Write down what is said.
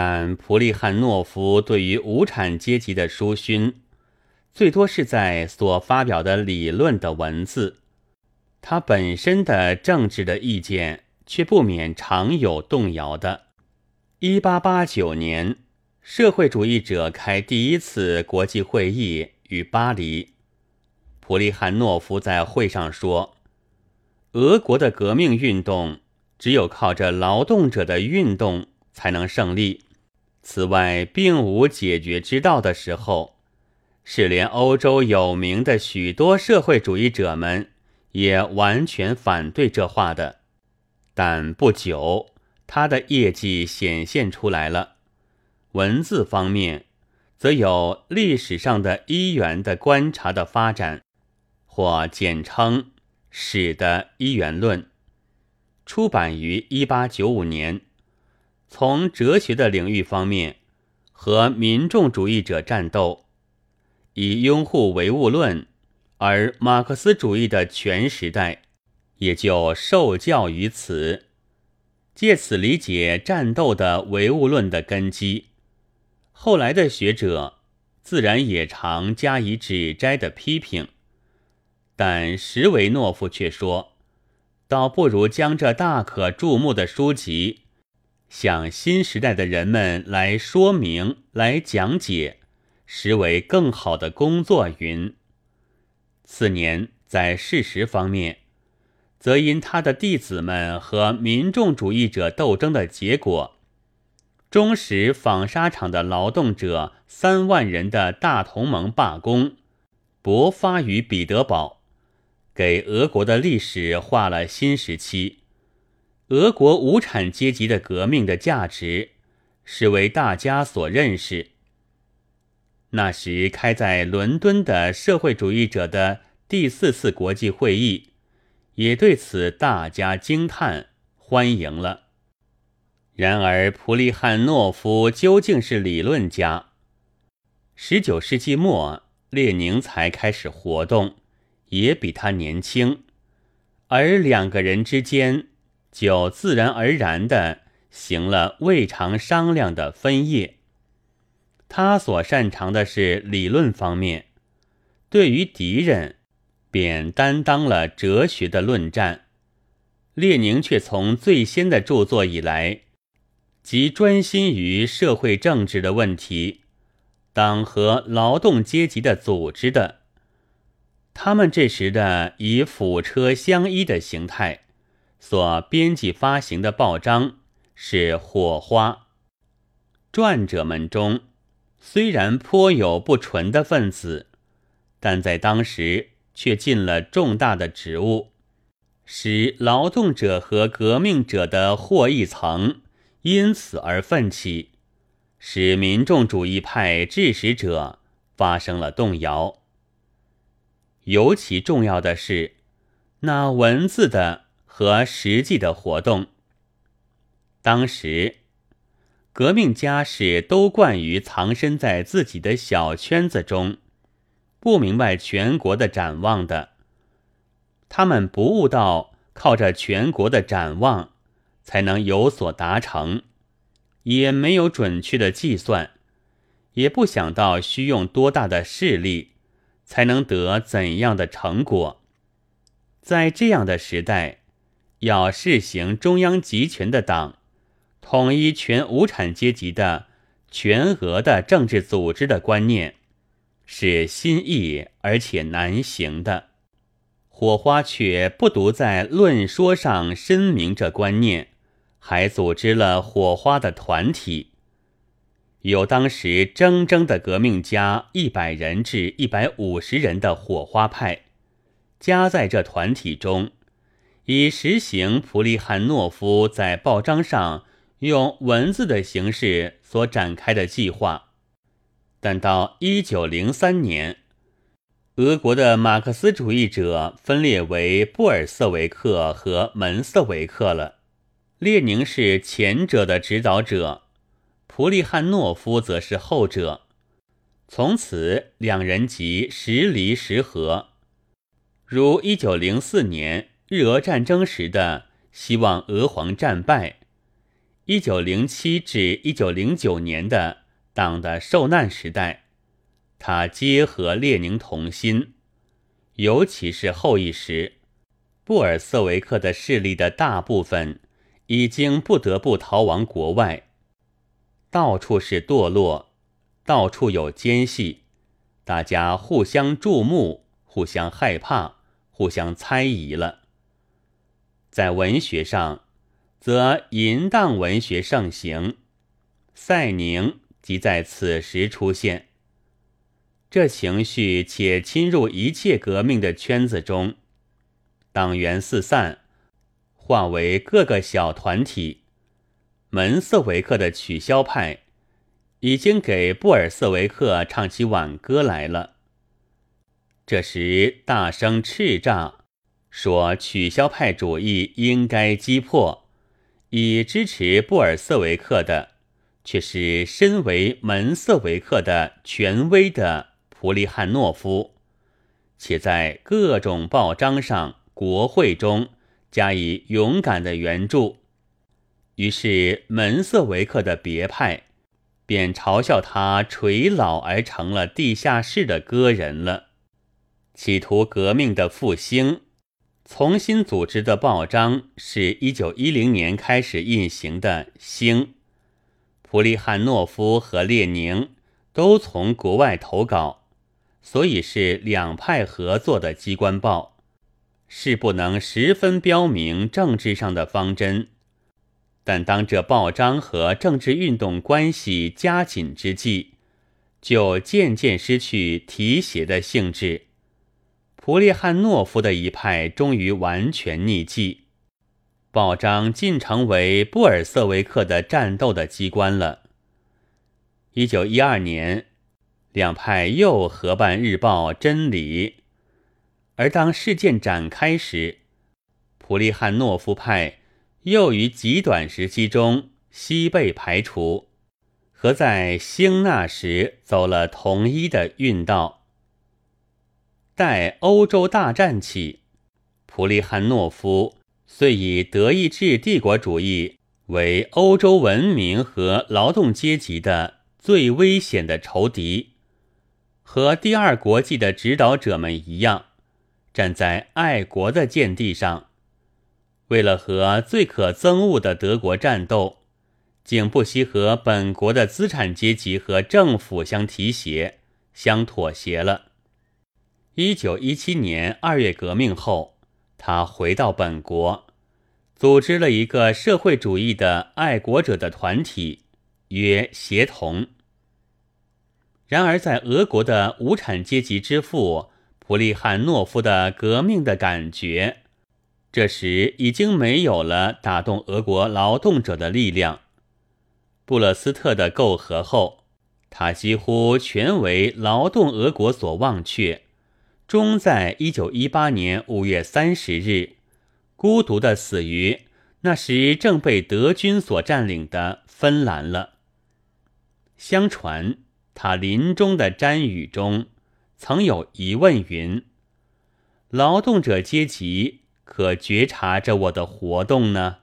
但普利汉诺夫对于无产阶级的书勋，最多是在所发表的理论的文字，他本身的政治的意见却不免常有动摇的。一八八九年，社会主义者开第一次国际会议于巴黎，普利汉诺夫在会上说：“俄国的革命运动只有靠着劳动者的运动才能胜利，此外并无解决之道的时候。”是连欧洲有名的许多社会主义者们也完全反对这话的，但不久他的业绩显现出来了。文字方面，则有历史上的一元的观察的发展，或简称《史的一元论》，出版于一八九五年。从哲学的领域方面，和民众主义者战斗。以拥护唯物论，而马克思主义的全时代也就受教于此，借此理解战斗的唯物论的根基。后来的学者自然也常加以指摘的批评，但什维诺夫却说，倒不如将这大可注目的书籍向新时代的人们来说明、来讲解。实为更好的工作。云次年，在事实方面，则因他的弟子们和民众主义者斗争的结果，终使纺纱厂的劳动者三万人的大同盟罢工勃发于彼得堡，给俄国的历史画了新时期。俄国无产阶级的革命的价值，是为大家所认识。那时开在伦敦的社会主义者的第四次国际会议，也对此大加惊叹欢迎了。然而，普利汉诺夫究竟是理论家。十九世纪末，列宁才开始活动，也比他年轻，而两个人之间就自然而然地行了未尝商量的分业。他所擅长的是理论方面，对于敌人，便担当了哲学的论战。列宁却从最先的著作以来，即专心于社会政治的问题，党和劳动阶级的组织的。他们这时的以辅车相依的形态，所编辑发行的报章是《火花》，传者们中。虽然颇有不纯的分子，但在当时却尽了重大的职务，使劳动者和革命者的获益层因此而奋起，使民众主义派致使者发生了动摇。尤其重要的是，那文字的和实际的活动，当时。革命家是都惯于藏身在自己的小圈子中，不明白全国的展望的。他们不悟到靠着全国的展望才能有所达成，也没有准确的计算，也不想到需用多大的势力才能得怎样的成果。在这样的时代，要试行中央集权的党。统一全无产阶级的全俄的政治组织的观念是新意而且难行的。火花却不独在论说上申明这观念，还组织了火花的团体，有当时铮铮的革命家一百人至一百五十人的火花派，加在这团体中，以实行普利汉诺夫在报章上。用文字的形式所展开的计划，但到一九零三年，俄国的马克思主义者分裂为布尔瑟维克和门瑟维克了。列宁是前者的指导者，普利汉诺夫则是后者。从此，两人即时离时合，如一九零四年日俄战争时的希望俄皇战败。一九零七至一九零九年的党的受难时代，他皆和列宁同心，尤其是后一时，布尔瑟维克的势力的大部分已经不得不逃亡国外，到处是堕落，到处有奸细，大家互相注目，互相害怕，互相猜疑了。在文学上。则淫荡文学盛行，赛宁即在此时出现。这情绪且侵入一切革命的圈子中，党员四散，化为各个小团体。门瑟维克的取消派已经给布尔瑟维克唱起挽歌来了。这时大声叱咤，说取消派主义应该击破。以支持布尔瑟维克的，却是身为门瑟维克的权威的普利汉诺夫，且在各种报章上、国会中加以勇敢的援助。于是门瑟维克的别派便嘲笑他垂老而成了地下室的歌人了，企图革命的复兴。重新组织的报章是一九一零年开始印行的《星》，普利汉诺夫和列宁都从国外投稿，所以是两派合作的机关报，是不能十分标明政治上的方针。但当这报章和政治运动关系加紧之际，就渐渐失去提携的性质。普列汉诺夫的一派终于完全匿迹，报章竟成为布尔瑟维克的战斗的机关了。一九一二年，两派又合办日报《真理》，而当事件展开时，普利汉诺夫派又于极短时期中西被排除，和在兴那时走了同一的运道。待欧洲大战起，普利汉诺夫遂以德意志帝国主义为欧洲文明和劳动阶级的最危险的仇敌，和第二国际的指导者们一样，站在爱国的阵地上，为了和最可憎恶的德国战斗，竟不惜和本国的资产阶级和政府相提携、相妥协了。一九一七年二月革命后，他回到本国，组织了一个社会主义的爱国者的团体，约协同。然而，在俄国的无产阶级之父普利汉诺夫的革命的感觉，这时已经没有了打动俄国劳动者的力量。布勒斯特的媾和后，他几乎全为劳动俄国所忘却。终在一九一八年五月三十日，孤独的死于那时正被德军所占领的芬兰了。相传他临终的瞻语中，曾有疑问云：“劳动者阶级可觉察着我的活动呢？”